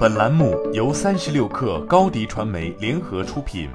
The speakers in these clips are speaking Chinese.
本栏目由三十六氪高低传媒联合出品。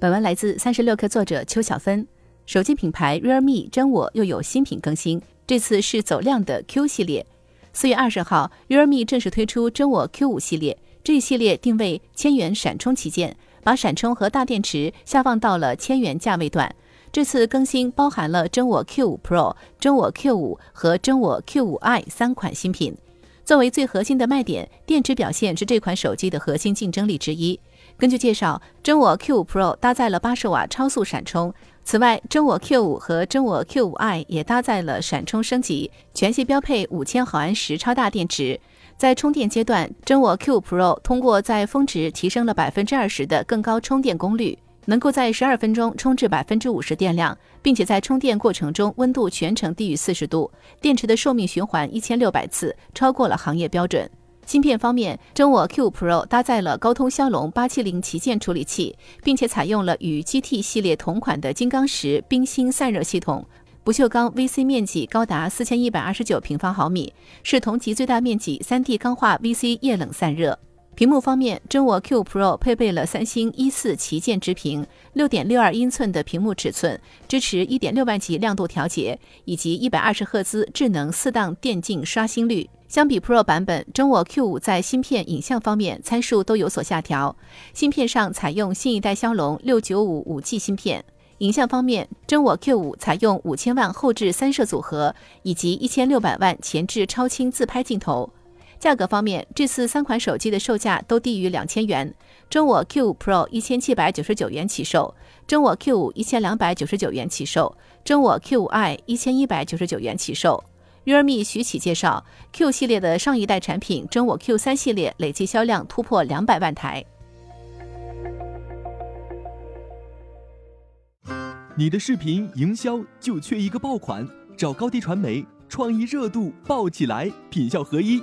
本文来自三十六氪作者邱小芬。手机品牌 Realme 真我又有新品更新，这次是走量的 Q 系列。四月二十号，Realme 正式推出真我 Q 五系列，这一系列定位千元闪充旗舰，把闪充和大电池下放到了千元价位段。这次更新包含了真我 Q5 Pro、真我 Q5 和真我 Q5i 三款新品。作为最核心的卖点，电池表现是这款手机的核心竞争力之一。根据介绍，真我 Q5 Pro 搭载了八十瓦超速闪充，此外，真我 Q5 和真我 Q5i 也搭载了闪充升级，全系标配五千毫安时超大电池。在充电阶段，真我 Q5 Pro 通过在峰值提升了百分之二十的更高充电功率。能够在十二分钟充至百分之五十电量，并且在充电过程中温度全程低于四十度，电池的寿命循环一千六百次，超过了行业标准。芯片方面，真我 Q Pro 搭载了高通骁龙八七零旗舰处理器，并且采用了与 GT 系列同款的金刚石冰芯散热系统，不锈钢 VC 面积高达四千一百二十九平方毫米，是同级最大面积三 D 钢化 VC 液冷散热。屏幕方面，真我 Q Pro 配备了三星一四旗舰直屏，六点六二英寸的屏幕尺寸，支持一点六万级亮度调节，以及一百二十赫兹智能四档电竞刷新率。相比 Pro 版本，真我 Q 五在芯片、影像方面参数都有所下调。芯片上采用新一代骁龙六九五五 G 芯片，影像方面，真我 Q 五采用五千万后置三摄组合以及一千六百万前置超清自拍镜头。价格方面，这次三款手机的售价都低于两千元。真我 Q5 Pro 一千七百九十九元起售，真我 Q5 一千两百九十九元起售，真我 Q5i 一千一百九十九元起售。Realme 徐启介绍，Q 系列的上一代产品真我 Q3 系列累计销量突破两百万台。你的视频营销就缺一个爆款，找高低传媒，创意热度爆起来，品效合一。